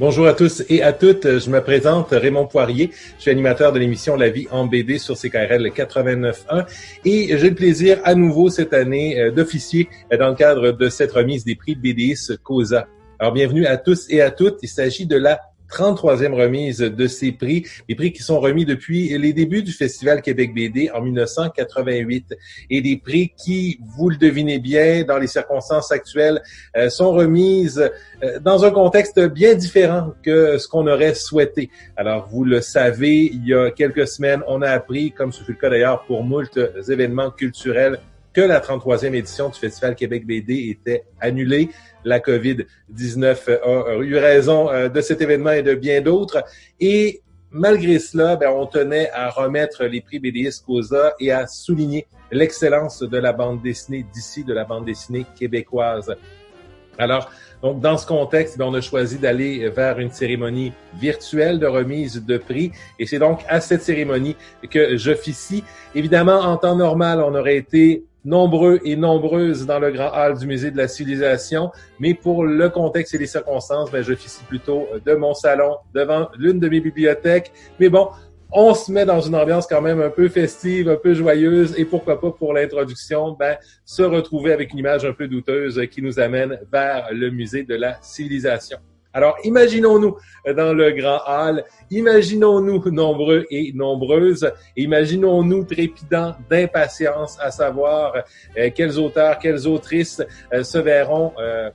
Bonjour à tous et à toutes. Je me présente Raymond Poirier. Je suis animateur de l'émission La vie en BD sur CKRL 89.1 et j'ai le plaisir à nouveau cette année euh, d'officier dans le cadre de cette remise des prix BDIS COSA. Alors bienvenue à tous et à toutes. Il s'agit de la 33e remise de ces prix, les prix qui sont remis depuis les débuts du Festival Québec BD en 1988 et des prix qui, vous le devinez bien, dans les circonstances actuelles, euh, sont remises euh, dans un contexte bien différent que ce qu'on aurait souhaité. Alors, vous le savez, il y a quelques semaines, on a appris, comme ce fut le cas d'ailleurs pour moult événements culturels, que la 33e édition du Festival Québec BD était annulée. La COVID-19 a eu raison euh, de cet événement et de bien d'autres. Et malgré cela, ben, on tenait à remettre les prix BDS COSA et à souligner l'excellence de la bande dessinée d'ici, de la bande dessinée québécoise. Alors, donc, dans ce contexte, ben, on a choisi d'aller vers une cérémonie virtuelle de remise de prix. Et c'est donc à cette cérémonie que j'officie. Évidemment, en temps normal, on aurait été nombreux et nombreuses dans le grand hall du musée de la civilisation, mais pour le contexte et les circonstances, ben, j'officie plutôt de mon salon devant l'une de mes bibliothèques. Mais bon, on se met dans une ambiance quand même un peu festive, un peu joyeuse, et pourquoi pas pour l'introduction, ben, se retrouver avec une image un peu douteuse qui nous amène vers le musée de la civilisation. Alors, imaginons-nous dans le grand hall, imaginons-nous nombreux et nombreuses, imaginons-nous trépidants d'impatience à savoir euh, quels auteurs, quelles autrices euh, se verront euh,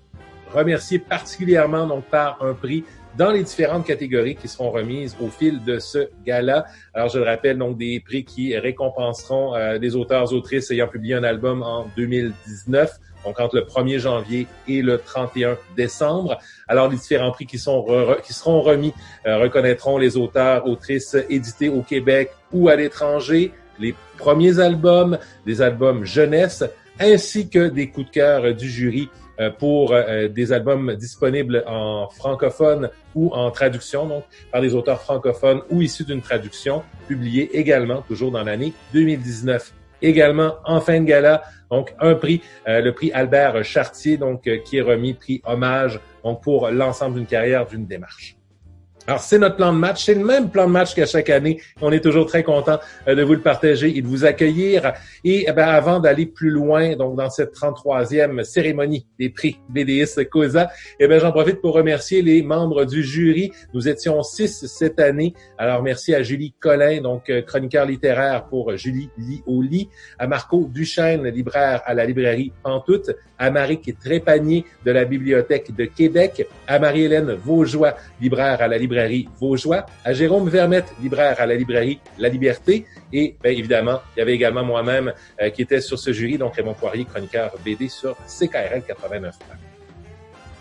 remerciés particulièrement donc par un prix dans les différentes catégories qui seront remises au fil de ce gala. Alors, je le rappelle, donc des prix qui récompenseront des auteurs, autrices ayant publié un album en 2019 donc entre le 1er janvier et le 31 décembre. Alors, les différents prix qui, sont qui seront remis euh, reconnaîtront les auteurs, autrices édités au Québec ou à l'étranger, les premiers albums, des albums jeunesse, ainsi que des coups de cœur du jury euh, pour euh, des albums disponibles en francophone ou en traduction, donc par des auteurs francophones ou issus d'une traduction, publiés également toujours dans l'année 2019 également en fin de gala. Donc, un prix, euh, le prix Albert Chartier, donc, euh, qui est remis, prix hommage, donc, pour l'ensemble d'une carrière, d'une démarche. Alors, c'est notre plan de match. C'est le même plan de match qu'à chaque année. On est toujours très content euh, de vous le partager et de vous accueillir. Et eh ben, avant d'aller plus loin, donc dans cette 33e cérémonie des prix BDS COSA, eh ben, j'en profite pour remercier les membres du jury. Nous étions six cette année. Alors, merci à Julie Collin, donc euh, chroniqueur littéraire pour Julie Lit au lit, à Marco Duchesne, libraire à la librairie Pantoute, à Marie Trépanier de la Bibliothèque de Québec, à Marie-Hélène Vaugeois, libraire à la librairie librairie Vaugeois, à Jérôme Vermette, libraire à la librairie La Liberté, et bien évidemment, il y avait également moi-même euh, qui était sur ce jury, donc Raymond Poirier, chroniqueur BD sur CKRL 89.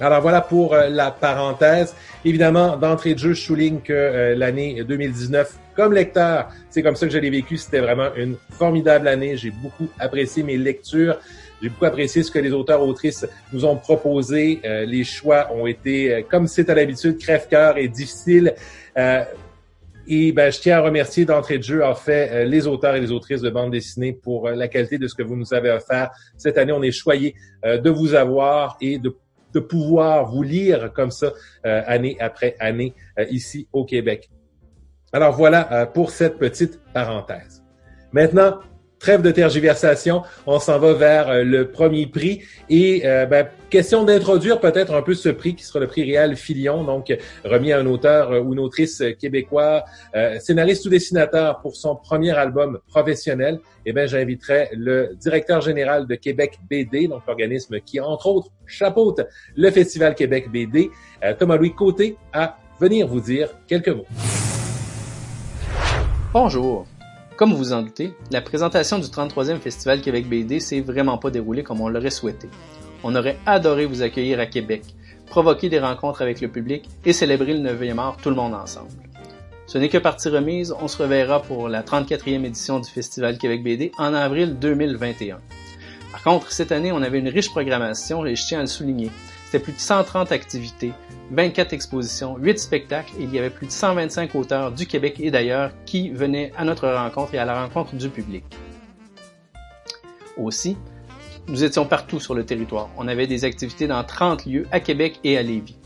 Alors voilà pour euh, la parenthèse. Évidemment, d'entrée de jeu, je souligne que euh, l'année 2019, comme lecteur, c'est comme ça que je l'ai vécu. C'était vraiment une formidable année. J'ai beaucoup apprécié mes lectures. J'ai beaucoup apprécié ce que les auteurs-autrices nous ont proposé. Euh, les choix ont été, euh, comme c'est à l'habitude, crève-cœur et difficile. Euh, et ben, je tiens à remercier d'entrée de jeu, en fait, les auteurs et les autrices de bande dessinée pour la qualité de ce que vous nous avez offert. Cette année, on est choyé de vous avoir et de, de pouvoir vous lire comme ça, année après année, ici au Québec. Alors voilà pour cette petite parenthèse. Maintenant, trêve de tergiversation, on s'en va vers euh, le premier prix. Et euh, ben, question d'introduire peut-être un peu ce prix qui sera le prix Réal Filion, donc remis à un auteur euh, ou une autrice québécois, scénariste ou dessinateur pour son premier album professionnel. Eh bien, j'inviterai le directeur général de Québec BD, donc l'organisme qui, entre autres, chapeaute le Festival Québec BD, Thomas-Louis Côté, à venir vous dire quelques mots. Bonjour. Comme vous en doutez, la présentation du 33e Festival Québec BD s'est vraiment pas déroulée comme on l'aurait souhaité. On aurait adoré vous accueillir à Québec, provoquer des rencontres avec le public et célébrer le 9e art tout le monde ensemble. Ce n'est que partie remise, on se reverra pour la 34e édition du Festival Québec BD en avril 2021. Par contre, cette année, on avait une riche programmation et je tiens à le souligner. C'était plus de 130 activités, 24 expositions, 8 spectacles et il y avait plus de 125 auteurs du Québec et d'ailleurs qui venaient à notre rencontre et à la rencontre du public. Aussi, nous étions partout sur le territoire. On avait des activités dans 30 lieux à Québec et à Lévis.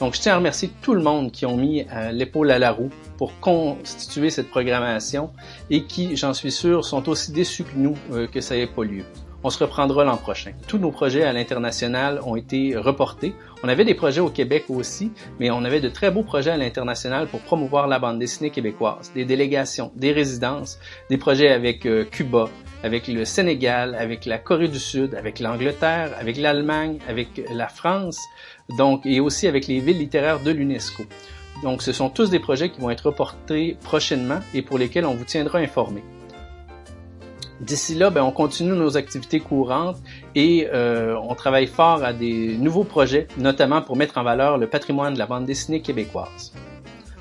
Donc, je tiens à remercier tout le monde qui ont mis euh, l'épaule à la roue pour constituer cette programmation et qui, j'en suis sûr, sont aussi déçus que nous euh, que ça n'ait pas lieu. On se reprendra l'an prochain. Tous nos projets à l'international ont été reportés. On avait des projets au Québec aussi, mais on avait de très beaux projets à l'international pour promouvoir la bande dessinée québécoise, des délégations, des résidences, des projets avec euh, Cuba, avec le Sénégal, avec la Corée du Sud, avec l'Angleterre, avec l'Allemagne, avec la France, donc et aussi avec les villes littéraires de l'UNESCO. Donc ce sont tous des projets qui vont être reportés prochainement et pour lesquels on vous tiendra informé. D'ici là, ben, on continue nos activités courantes et euh, on travaille fort à des nouveaux projets, notamment pour mettre en valeur le patrimoine de la bande dessinée québécoise.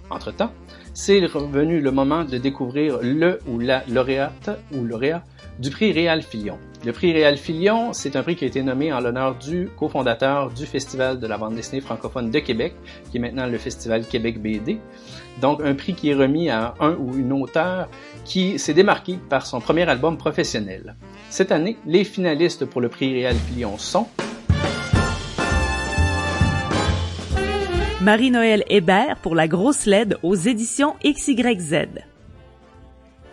Entre-temps, c'est revenu le moment de découvrir le ou la lauréate ou lauréat du prix Réal Filion. Le prix Réal Filion, c'est un prix qui a été nommé en l'honneur du cofondateur du Festival de la bande dessinée francophone de Québec, qui est maintenant le Festival Québec BD. Donc un prix qui est remis à un ou une auteur qui s'est démarqué par son premier album professionnel. Cette année, les finalistes pour le prix Réal Filion sont Marie-Noël Hébert pour La Grosse LED aux éditions XYZ.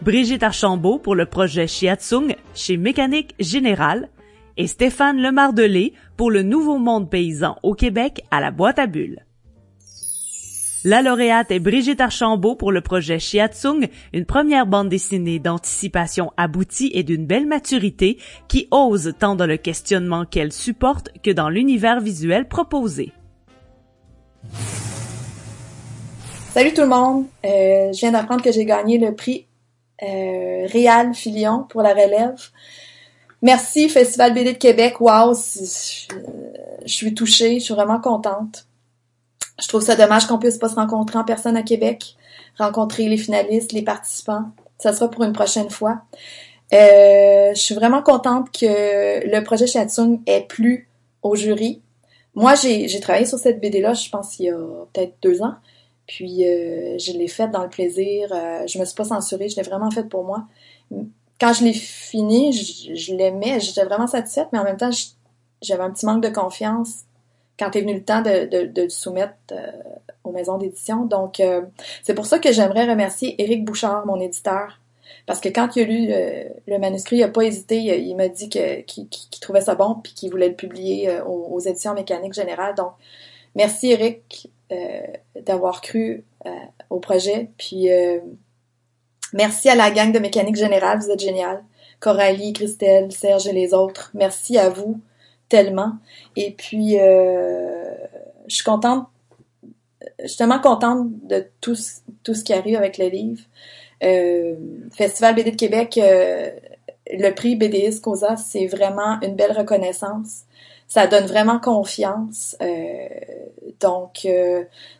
Brigitte Archambault pour le projet Chiatsung chez Mécanique Générale et Stéphane Lemardelé pour le Nouveau Monde Paysan au Québec à la boîte à bulles. La lauréate est Brigitte Archambault pour le projet Chiatsung, une première bande dessinée d'anticipation aboutie et d'une belle maturité qui ose tant dans le questionnement qu'elle supporte que dans l'univers visuel proposé. Salut tout le monde, euh, je viens d'apprendre que j'ai gagné le prix euh, Réal Filion pour la relève. Merci Festival BD de Québec, wow, je, suis touchée, je suis vraiment contente. Je trouve ça dommage qu'on puisse pas se rencontrer en personne à Québec, rencontrer les finalistes, les participants. Ça sera pour une prochaine fois. Euh, je suis vraiment contente que le projet Shatsung ait plu au jury. Moi, j'ai travaillé sur cette BD-là, je pense, il y a peut-être deux ans. Puis, euh, je l'ai faite dans le plaisir. Euh, je me suis pas censurée, je l'ai vraiment faite pour moi. Quand je l'ai fini, je, je l'aimais, j'étais vraiment satisfaite, mais en même temps, j'avais un petit manque de confiance quand est venu le temps de, de, de le soumettre euh, aux maisons d'édition. Donc, euh, c'est pour ça que j'aimerais remercier Éric Bouchard, mon éditeur, parce que quand il a lu euh, le, manuscrit, il n'a pas hésité. Il, m'a dit qu'il, trouvait ça bon puis qu'il voulait le publier aux, éditions mécaniques générales. Donc, merci Éric d'avoir cru au projet. Puis, merci à la gang de mécanique générale. Vous êtes génial. Coralie, Christelle, Serge et les autres. Merci à vous tellement. Et puis, euh, je suis contente, je suis tellement contente de tout, ce qui arrive avec le livre. Euh, Festival BD de Québec, euh, le prix BDS Cosa, c'est vraiment une belle reconnaissance. Ça donne vraiment confiance. donc,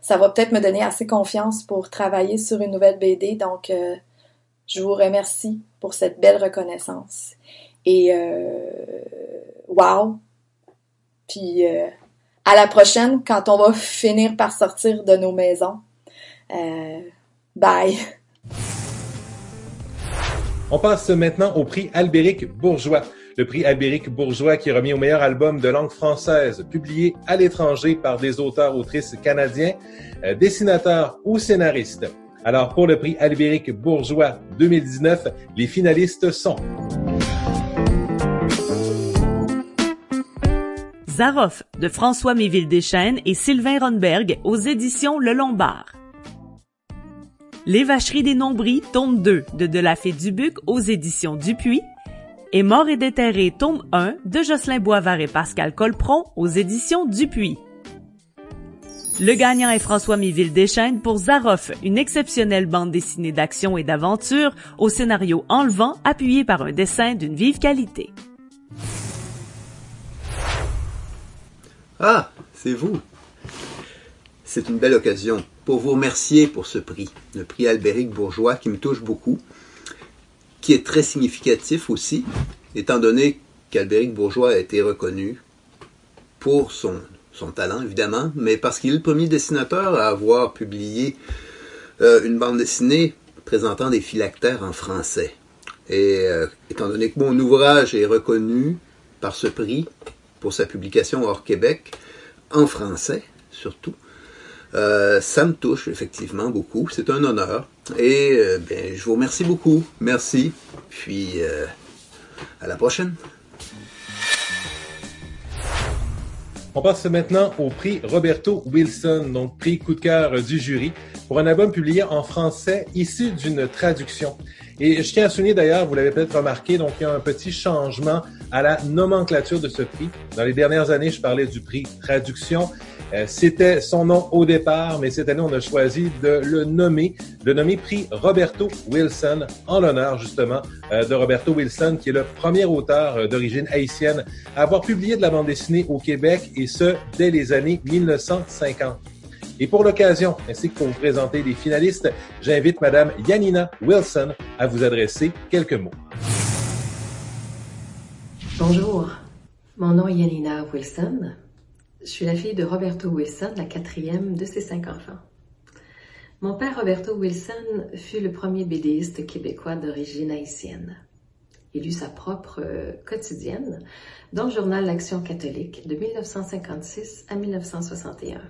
ça va peut-être me donner assez confiance pour travailler sur une nouvelle BD. Donc, je vous remercie pour cette belle reconnaissance. Et wow, puis euh, à la prochaine quand on va finir par sortir de nos maisons. Euh, bye. On passe maintenant au prix Albéric Bourgeois. Le prix Albéric Bourgeois qui est remis au meilleur album de langue française publié à l'étranger par des auteurs-autrices canadiens, euh, dessinateurs ou scénaristes. Alors pour le prix Albéric Bourgeois 2019, les finalistes sont Zaroff de François Méville Deschênes et Sylvain Ronberg aux éditions Le Lombard. Les vacheries des nombris, tome 2 de Delafay Dubuc aux éditions Dupuis et Mort et déterré, tome 1 de Jocelyn Boisvert et Pascal Colpron aux éditions Dupuis. Le gagnant est François Méville Deschênes pour Zaroff, une exceptionnelle bande dessinée d'action et d'aventure au scénario enlevant appuyé par un dessin d'une vive qualité. Ah, c'est vous. C'est une belle occasion pour vous remercier pour ce prix, le prix Albéric Bourgeois qui me touche beaucoup, qui est très significatif aussi, étant donné qu'Albéric Bourgeois a été reconnu pour son, son talent, évidemment, mais parce qu'il est le premier dessinateur à avoir publié euh, une bande dessinée présentant des phylactères en français. Et euh, étant donné que mon ouvrage est reconnu par ce prix, pour sa publication hors Québec, en français surtout, Euh, ça me touche effectivement beaucoup. C'est un honneur. Et euh, ben, je vous remercie beaucoup. Merci. Puis euh, à la prochaine. On passe maintenant au prix Roberto Wilson, donc prix coup de cœur du jury, pour un album publié en français issu d'une traduction. Et je tiens à souligner d'ailleurs, vous l'avez peut-être remarqué, donc il y a un petit changement à la nomenclature de ce prix. Dans les dernières années, je parlais du prix traduction. Euh, C'était son nom au départ, mais cette année, on a choisi de le nommer, de nommer prix Roberto Wilson en l'honneur justement euh, de Roberto Wilson, qui est le premier auteur euh, d'origine haïtienne à avoir publié de la bande dessinée au Québec, et ce, dès les années 1950. Et pour l'occasion, ainsi que pour vous présenter les finalistes, j'invite Madame Yanina Wilson à vous adresser quelques mots. Bonjour, mon nom est Yanina Wilson. Je suis la fille de Roberto Wilson, la quatrième de ses cinq enfants. Mon père Roberto Wilson fut le premier bédéiste québécois d'origine haïtienne. Il eut sa propre euh, quotidienne dans le journal L'Action catholique de 1956 à 1961.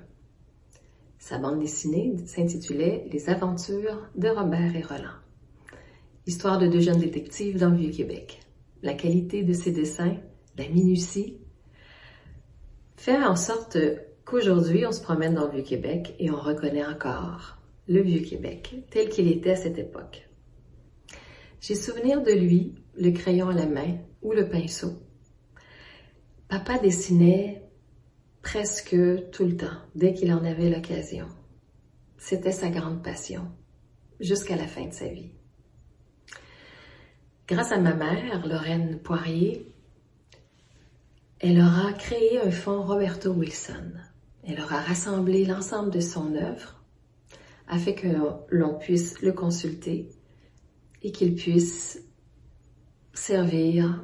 Sa bande dessinée s'intitulait Les aventures de Robert et Roland. Histoire de deux jeunes détectives dans le Vieux-Québec. La qualité de ses dessins, la minutie, fait en sorte qu'aujourd'hui, on se promène dans le Vieux-Québec et on reconnaît encore le Vieux-Québec tel qu'il était à cette époque. J'ai souvenir de lui, le crayon à la main ou le pinceau. Papa dessinait presque tout le temps, dès qu'il en avait l'occasion. C'était sa grande passion, jusqu'à la fin de sa vie. Grâce à ma mère, Lorraine Poirier, elle aura créé un fonds Roberto Wilson. Elle aura rassemblé l'ensemble de son œuvre afin que l'on puisse le consulter et qu'il puisse servir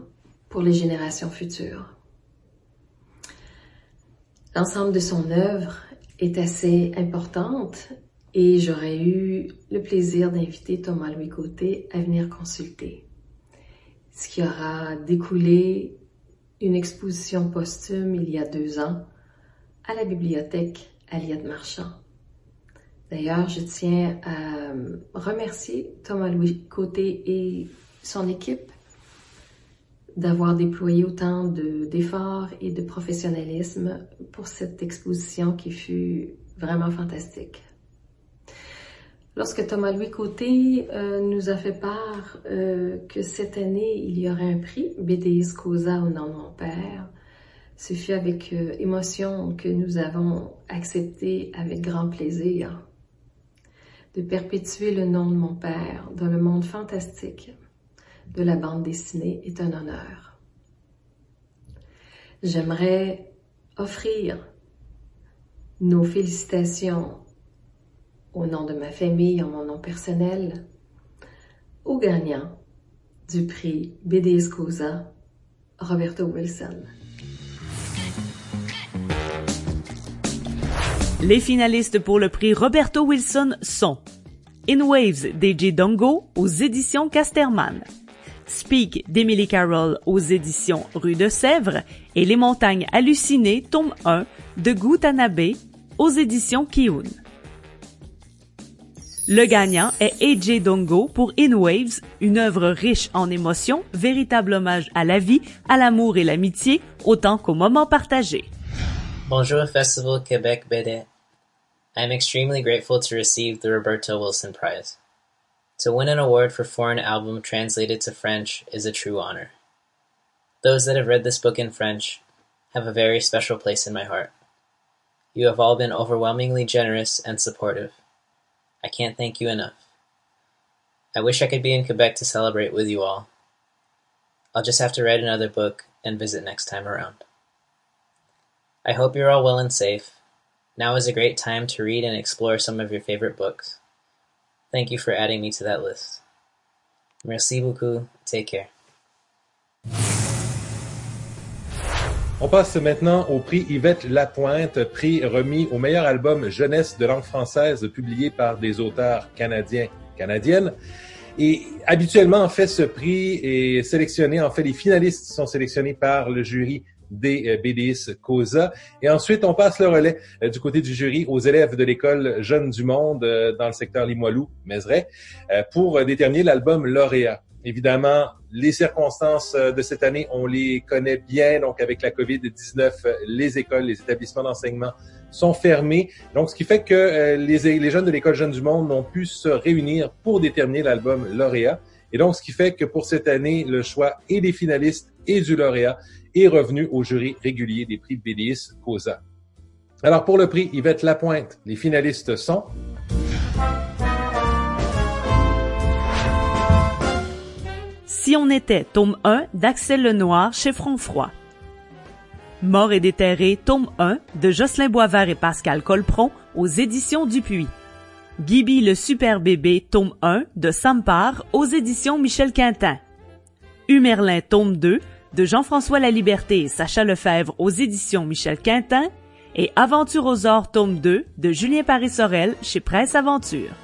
pour les générations futures. L'ensemble de son œuvre est assez importante et j'aurais eu le plaisir d'inviter Thomas Louis Côté à venir consulter. Ce qui aura découlé une exposition posthume il y a deux ans à la bibliothèque Aliette Marchand. D'ailleurs, je tiens à remercier Thomas Louis Côté et son équipe d'avoir déployé autant d'efforts et de professionnalisme pour cette exposition qui fut vraiment fantastique. Lorsque Thomas Louis Côté euh, nous a fait part euh, que cette année, il y aurait un prix, BDS Causa au nom de mon père, ce fut avec euh, émotion que nous avons accepté avec grand plaisir de perpétuer le nom de mon père dans le monde fantastique de la bande dessinée est un honneur. J'aimerais offrir nos félicitations au nom de ma famille, en mon nom personnel, au gagnant du prix BD Escosa, Roberto Wilson. Les finalistes pour le prix Roberto Wilson sont In Waves DJ Dongo aux éditions Casterman, Speak d'Emily Carroll aux éditions Rue de Sèvres et Les Montagnes Hallucinées, tome 1 de Gutanabe aux éditions Kiun. Le gagnant est AJ Dongo pour In Waves, une œuvre riche en émotions, véritable hommage à la vie, à l'amour et l'amitié, autant qu'aux moments partagés. Bonjour Festival Québec BD. I am extremely grateful to receive the Roberto Wilson Prize. To win an award for foreign album translated to French is a true honor. Those that have read this book in French have a very special place in my heart. You have all been overwhelmingly generous and supportive. I can't thank you enough. I wish I could be in Quebec to celebrate with you all. I'll just have to write another book and visit next time around. I hope you're all well and safe. Now is a great time to read and explore some of your favorite books. Thank you for adding me to that list. Merci beaucoup. Take care. On passe maintenant au prix Yvette Lapointe, prix remis au meilleur album jeunesse de langue française publié par des auteurs canadiens, canadiennes. Et habituellement, en fait, ce prix est sélectionné, en fait, les finalistes sont sélectionnés par le jury des euh, BDIS COSA. Et ensuite, on passe le relais euh, du côté du jury aux élèves de l'école Jeunes du Monde euh, dans le secteur Limoilou, Mézeray, pour déterminer l'album lauréat. Évidemment, les circonstances de cette année, on les connaît bien. Donc, avec la COVID-19, les écoles, les établissements d'enseignement sont fermés. Donc, ce qui fait que les, les jeunes de l'école Jeunes du Monde n'ont pu se réunir pour déterminer l'album lauréat. Et donc, ce qui fait que pour cette année, le choix et des finalistes et du lauréat est revenu au jury régulier des prix BDIS COSA. Alors, pour le prix Yvette Lapointe, les finalistes sont... Si on était, tome 1 d'Axel Lenoir chez Froid. Mort et déterré, tome 1 de Jocelyn Boisvert et Pascal Colpron aux éditions Dupuis. Gibi le super bébé, tome 1 de Sampar aux éditions Michel Quintin. Humerlin, tome 2 de Jean-François Laliberté et Sacha Lefebvre aux éditions Michel Quintin et Aventure aux Ors, tome 2 de Julien Paris-Sorel chez Presse Aventure.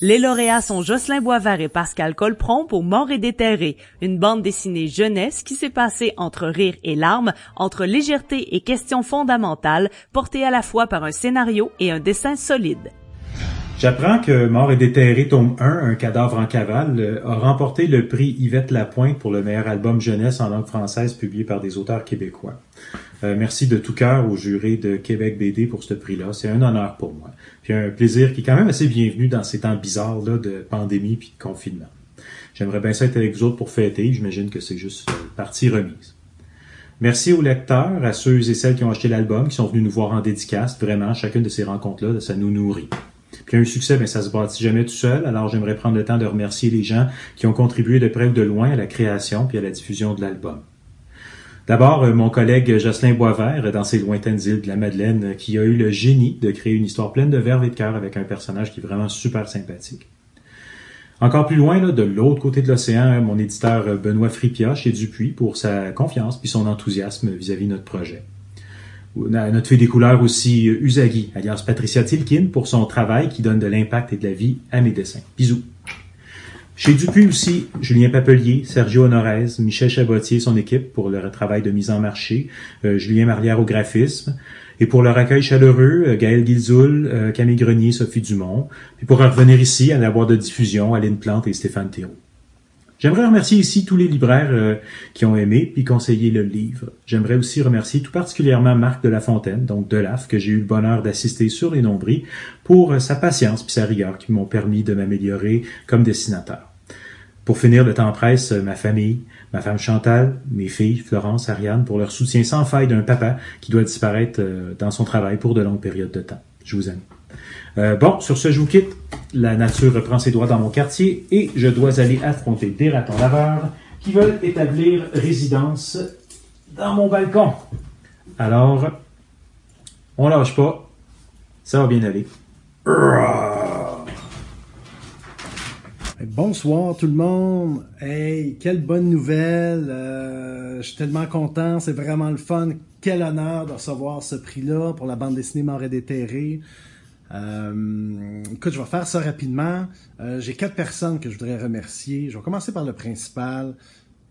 Les lauréats sont Jocelyn Boisvert et Pascal Colpron pour Mort et déterré, une bande dessinée jeunesse qui s'est passée entre rire et larmes, entre légèreté et questions fondamentales, portée à la fois par un scénario et un dessin solide. J'apprends que Mort et déterré, tome 1, Un cadavre en cavale, euh, a remporté le prix Yvette Lapointe pour le meilleur album jeunesse en langue française publié par des auteurs québécois. Euh, merci de tout cœur au jury de Québec BD pour ce prix-là. C'est un honneur pour moi. Puis un plaisir qui est quand même assez bienvenu dans ces temps bizarres là de pandémie puis de confinement. J'aimerais bien ça être avec vous autres pour fêter. J'imagine que c'est juste partie remise. Merci aux lecteurs, à ceux et celles qui ont acheté l'album, qui sont venus nous voir en dédicace. Vraiment, chacune de ces rencontres-là, ça nous nourrit. Puis un succès, ben, ça se bâtit jamais tout seul. Alors j'aimerais prendre le temps de remercier les gens qui ont contribué de près ou de loin à la création puis à la diffusion de l'album. D'abord, euh, mon collègue Jocelyn Boisvert, dans ses lointaines îles de la Madeleine, qui a eu le génie de créer une histoire pleine de verve et de cœur avec un personnage qui est vraiment super sympathique. Encore plus loin, de l'autre côté de l'océan, mon éditeur euh, Benoît Fripia chez Dupuis pour sa confiance puis son enthousiasme vis-à-vis de notre projet. Notre fille des couleurs aussi euh, Usagi, alias Patricia Tilkin, pour son travail qui donne de l'impact et de la vie à mes dessins. Bisous. Chez Dupuis aussi, Julien Papelier, Sergio Honorez, Michel Chabotier, son équipe pour leur travail de mise en marché, euh, Julien Marlière au graphisme, et pour leur accueil chaleureux, euh, Gaël Guilzoul, Camille Grenier, Sophie Dumont, puis pour revenir ici, à la boîte de diffusion, Aline Plante et Stéphane Thérault. J'aimerais remercier ici tous les libraires qui ont aimé puis conseillé le livre. J'aimerais aussi remercier tout particulièrement Marc de la Fontaine, donc de l'AF, que j'ai eu le bonheur d'assister sur les nombris, pour sa patience puis sa rigueur qui m'ont permis de m'améliorer comme dessinateur. Pour finir, le temps presse ma famille, ma femme Chantal, mes filles Florence, Ariane, pour leur soutien sans faille d'un papa qui doit disparaître euh, dans son travail pour de longues périodes de temps. Je vous aime. Euh, bon, sur ce, je vous quitte. La nature reprend ses droits dans mon quartier et je dois aller affronter des ratons laveurs qui veulent établir résidence dans mon balcon. Alors, on lâche pas. Ça va bien aller. Bonsoir tout le monde. Hey, quelle bonne nouvelle. Euh, je suis tellement content. C'est vraiment le fun. Quel honneur de recevoir ce prix-là pour la bande dessinée et déterré. Euh, écoute, je vais faire ça rapidement. Euh, j'ai quatre personnes que je voudrais remercier. Je vais commencer par le principal.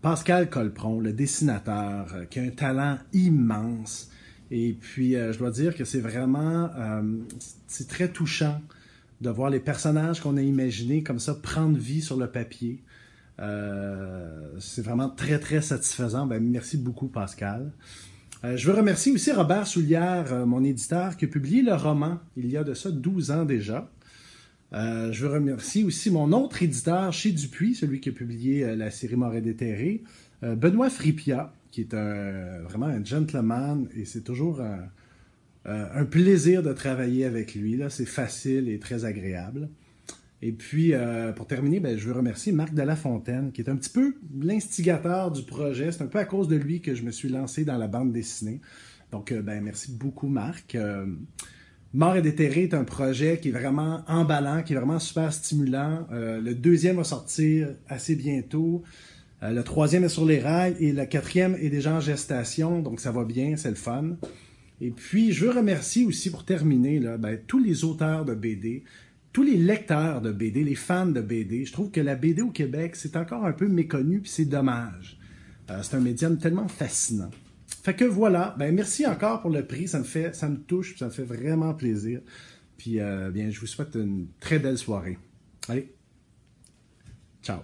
Pascal Colpron, le dessinateur, euh, qui a un talent immense. Et puis, euh, je dois dire que c'est vraiment, c'est très touchant de voir les personnages qu'on a imaginés comme ça prendre vie sur le papier. C'est vraiment très, très satisfaisant. Ben, merci beaucoup, Pascal. Euh, je veux remercier aussi Robert Soulière, euh, mon éditeur, qui a publié le roman il y a de ça 12 ans déjà. je veux remercier aussi mon autre éditeur chez Dupuis, celui qui a publié la série Mort et déterré, Benoît Fripia, qui est vraiment un gentleman et c'est toujours un, euh, un plaisir de travailler avec lui. C'est facile et très agréable. Et puis, euh, pour terminer, ben, je veux remercier Marc de la Fontaine, qui est un petit peu l'instigateur du projet. C'est un peu à cause de lui que je me suis lancé dans la bande dessinée. Donc, euh, ben, merci beaucoup, Marc. Mort et déterré est un projet qui est vraiment emballant, qui est vraiment super stimulant. le deuxième va sortir assez bientôt. le troisième est sur les rails et le quatrième est déjà en gestation, donc ça va bien, c'est le fun. Et puis, je veux remercier aussi, pour terminer, ben, tous les auteurs de BD, tous les lecteurs de BD, les fans de BD. Je trouve que la BD au Québec, c'est encore un peu méconnu, puis c'est dommage. c'est un médium tellement fascinant. Fait que voilà, ben merci encore pour le prix, ça me touche, ça me fait vraiment plaisir. Puis bien, je vous souhaite une très belle soirée. Allez, ciao.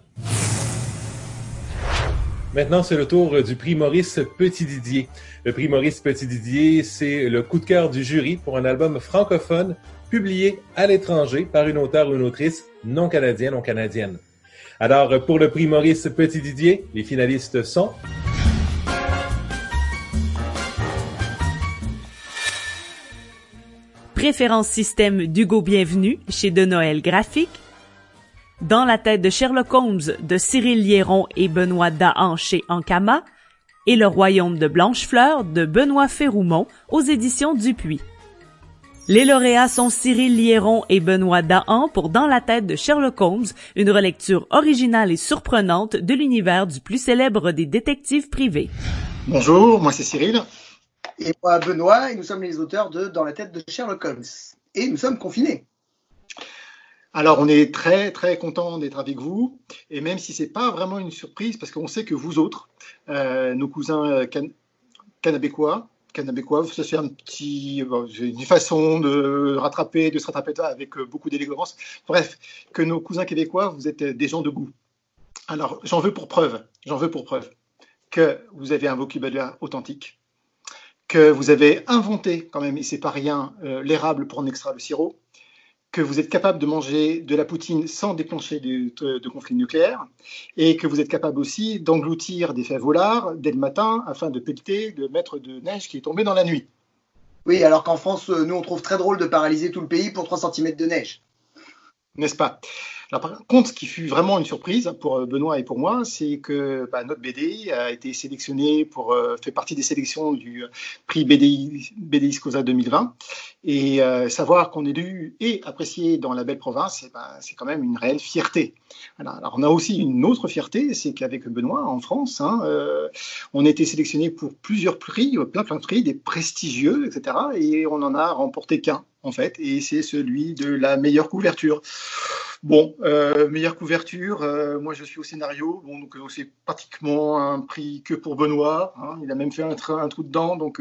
Maintenant, c'est le tour du prix Maurice Petit-Didier. Le prix Maurice Petit-Didier, c'est le coup de cœur du jury pour un album francophone publié à l'étranger par une auteure ou une autrice non canadienne ou canadienne. Alors, pour le prix Maurice Petit-Didier, les finalistes sont... Préférence système d'Hugo Bienvenu chez De Noël Graphique, dans la tête de Sherlock Holmes de Cyril Liéron et Benoît Dahan chez Ankama et Le Royaume de Blanchefleur de Benoît Ferroumont aux éditions Dupuis. Les lauréats sont Cyril Liéron et Benoît Dahan pour Dans la tête de Sherlock Holmes, une relecture originale et surprenante de l'univers du plus célèbre des détectives privés. Bonjour, moi c'est Cyril. Et moi Benoît, et nous sommes les auteurs de Dans la tête de Sherlock Holmes. Et nous sommes confinés. Alors, on est très, très content d'être avec vous. Et même si c'est pas vraiment une surprise, parce qu'on sait que vous autres, euh, nos cousins euh, can canabécois, canabécois, ça c'est un petit, une façon de rattraper, de se rattraper avec euh, beaucoup d'élégance. Bref, que nos cousins québécois, vous êtes des gens de goût. Alors, j'en veux pour preuve, j'en veux pour preuve que vous avez un vocabulaire authentique, que vous avez inventé quand même, et c'est pas rien, l'érable pour en extraire le sirop, que vous êtes capable de manger de la poutine sans déclencher de, de, conflit nucléaire, et que vous êtes capable aussi d'engloutir des fèves au lard dès le matin afin de pelleter le mètre de neige qui est tombé dans la nuit. Oui, alors qu'en France, nous, on trouve très drôle de paralyser tout le pays pour 3 cm de neige. N'est-ce pas? Par contre, ce qui fut vraiment une surprise pour euh, Benoît et pour moi, c'est que bah, notre BD a été sélectionné pour euh, fait partie des sélections du euh, prix BDI, BDI Scosa 2020. Et savoir qu'on est lu et apprécié dans la belle province, eh ben, c'est quand même une réelle fierté. Alors, on a aussi une autre fierté, c'est qu'avec Benoît en France, hein, on a été sélectionné pour plusieurs prix, plein plein de prix, des prestigieux, etc. Et on en a remporté qu'un en fait, et c'est celui de la meilleure couverture. Bon, euh, meilleure couverture, euh, moi je suis au scénario, donc euh, c'est pratiquement un prix que pour Benoît, hein. il a même fait un, un, trou dedans, donc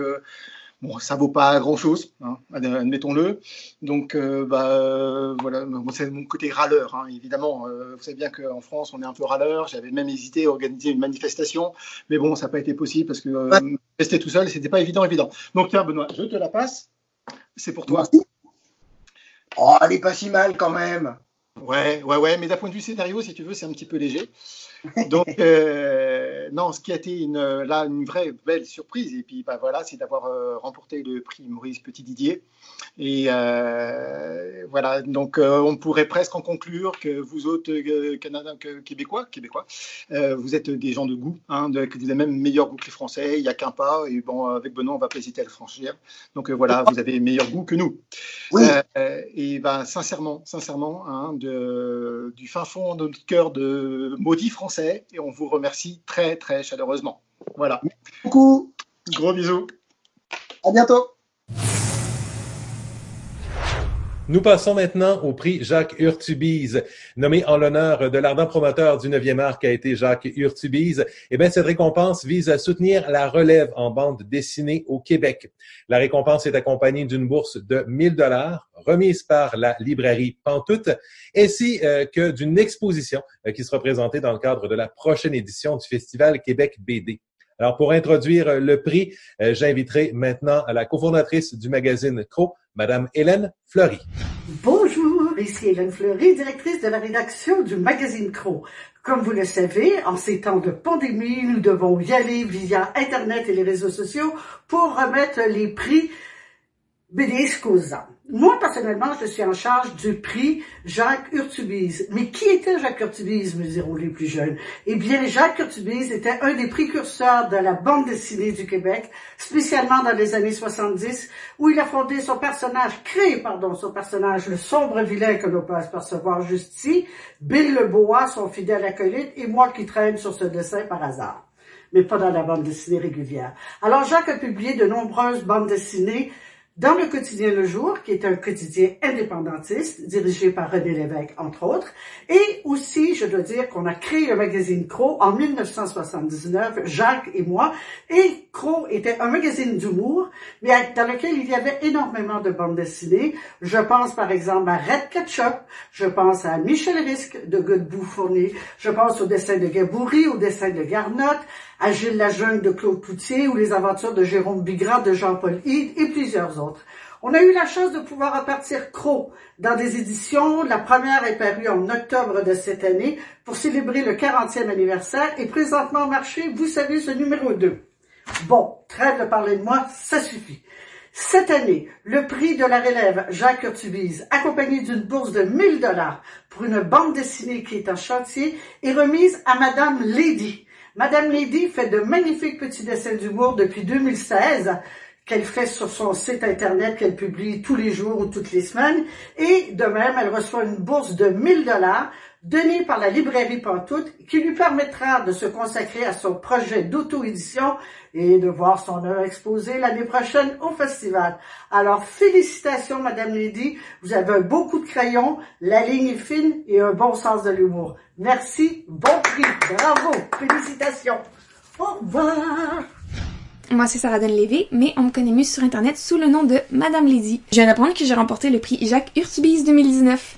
bon, ça vaut pas grand-chose, hein, admettons-le. Donc bah, voilà, c'est mon côté râleur, hein, évidemment. vous savez bien qu'en France on est un peu râleur, j'avais même hésité à organiser une manifestation, mais bon, ça n'a pas été possible parce que rester tout seul, c'était pas évident, évident. Donc tiens Benoît, je te la passe, c'est pour toi. Oh, elle est pas si mal quand même. Ouais, ouais, ouais, mais d'un point de vue scénario, si tu veux, c'est un petit peu léger. Donc, euh, non, ce qui a été une, là une vraie belle surprise, et puis bah, voilà, c'est d'avoir euh, remporté le prix Maurice Petit-Didier. Et euh, voilà, donc on pourrait presque en conclure que vous autres Canadiens, Québécois, Québécois vous êtes des gens de goût, hein, que vous avez même meilleur goût que les Français, il n'y a qu'un pas, et bon, avec Benoît, on va pas hésiter à le franchir. Donc voilà, vous avez meilleur goût que nous. Oui. et ben, sincèrement, sincèrement, hein, de, du fin fond de notre cœur de maudit français, et on vous remercie très très chaleureusement. Voilà. Merci beaucoup. Gros bisous. À bientôt. Nous passons maintenant au prix Jacques Urtubise, nommé en l'honneur de l'ardent promoteur du 9e art qui a été Jacques Urtubise. Eh bien, cette récompense vise à soutenir la relève en bande dessinée au Québec. La récompense est accompagnée d'une bourse de 1000 dollars remise par la librairie Pantoute, ainsi euh, que d'une exposition euh, qui sera présentée dans le cadre de la prochaine édition du Festival Québec BD. Alors, pour introduire le prix, euh, j'inviterai maintenant la cofondatrice du magazine Cro, Madame Hélène Fleury. Bonjour, ici Hélène Fleury, directrice de la rédaction du magazine Cro. Comme vous le savez, en ces temps de pandémie, nous devons y aller via Internet et les réseaux sociaux pour remettre les prix BD Scosa. Moi, personnellement, je suis en charge du prix Jacques Urtubise. Mais qui était Jacques Urtubise, me diront les plus jeunes? Eh bien, Jacques Urtubise était un des précurseurs de la bande dessinée du Québec, spécialement dans les années 70, où il a fondé son personnage, créé, pardon, son personnage, le sombre vilain que l'on peut apercevoir juste ici, Bill Lebois, son fidèle acolyte, et moi qui traîne sur ce dessin par hasard mais pas dans la bande dessinée régulière. Alors Jacques a publié de nombreuses bandes dessinées dans le quotidien Le Jour, qui est un quotidien indépendantiste, dirigé par René Lévesque, entre autres. Et aussi, je dois dire qu'on a créé le magazine Crow en 1979, Jacques et moi. Et Crow était un magazine d'humour, mais dans lequel il y avait énormément de bandes dessinées. Je pense par exemple à Red Ketchup, je pense à Michel Risque de Godbout Fournier, je pense au dessin de Gaboury, au dessin de Garnotte, à Gilles Lajeune de Claude Poutier ou les aventures de Jérôme Bigrat de Jean-Paul Hyde et plusieurs autres. On a eu la chance de pouvoir repartir Croc dans des éditions. La première est parue en octobre de cette année pour célébrer le 40e anniversaire et présentement au marché, vous savez, ce numéro 2. Bon, trêve de parler de moi, ça suffit. Cette année, le prix de la relève Jacques Urtubise, accompagné d'une bourse de 1000 dollars pour une bande dessinée qui est en chantier, est remise à Madame Lady, Madame Lady fait de magnifiques petits dessins d'humour depuis 2016 qu'elle fait sur son site internet qu'elle publie tous les jours ou toutes les semaines. Et de même, elle reçoit une bourse de 1000 dollars donnée par la librairie Pantoute qui lui permettra de se consacrer à son projet d'auto-édition et de voir son œuvre exposée l'année prochaine au festival. Alors, félicitations, Madame Lady. Vous avez un beau coup de crayon, la ligne est fine et un bon sens de l'humour. Merci, bon prix, bravo, félicitations. Au revoir. Moi, c'est Sarah Lévy, mais on me connaît mieux sur Internet sous le nom de Madame Lady. Je viens d'apprendre que j'ai remporté le prix Jacques Urtubise 2019.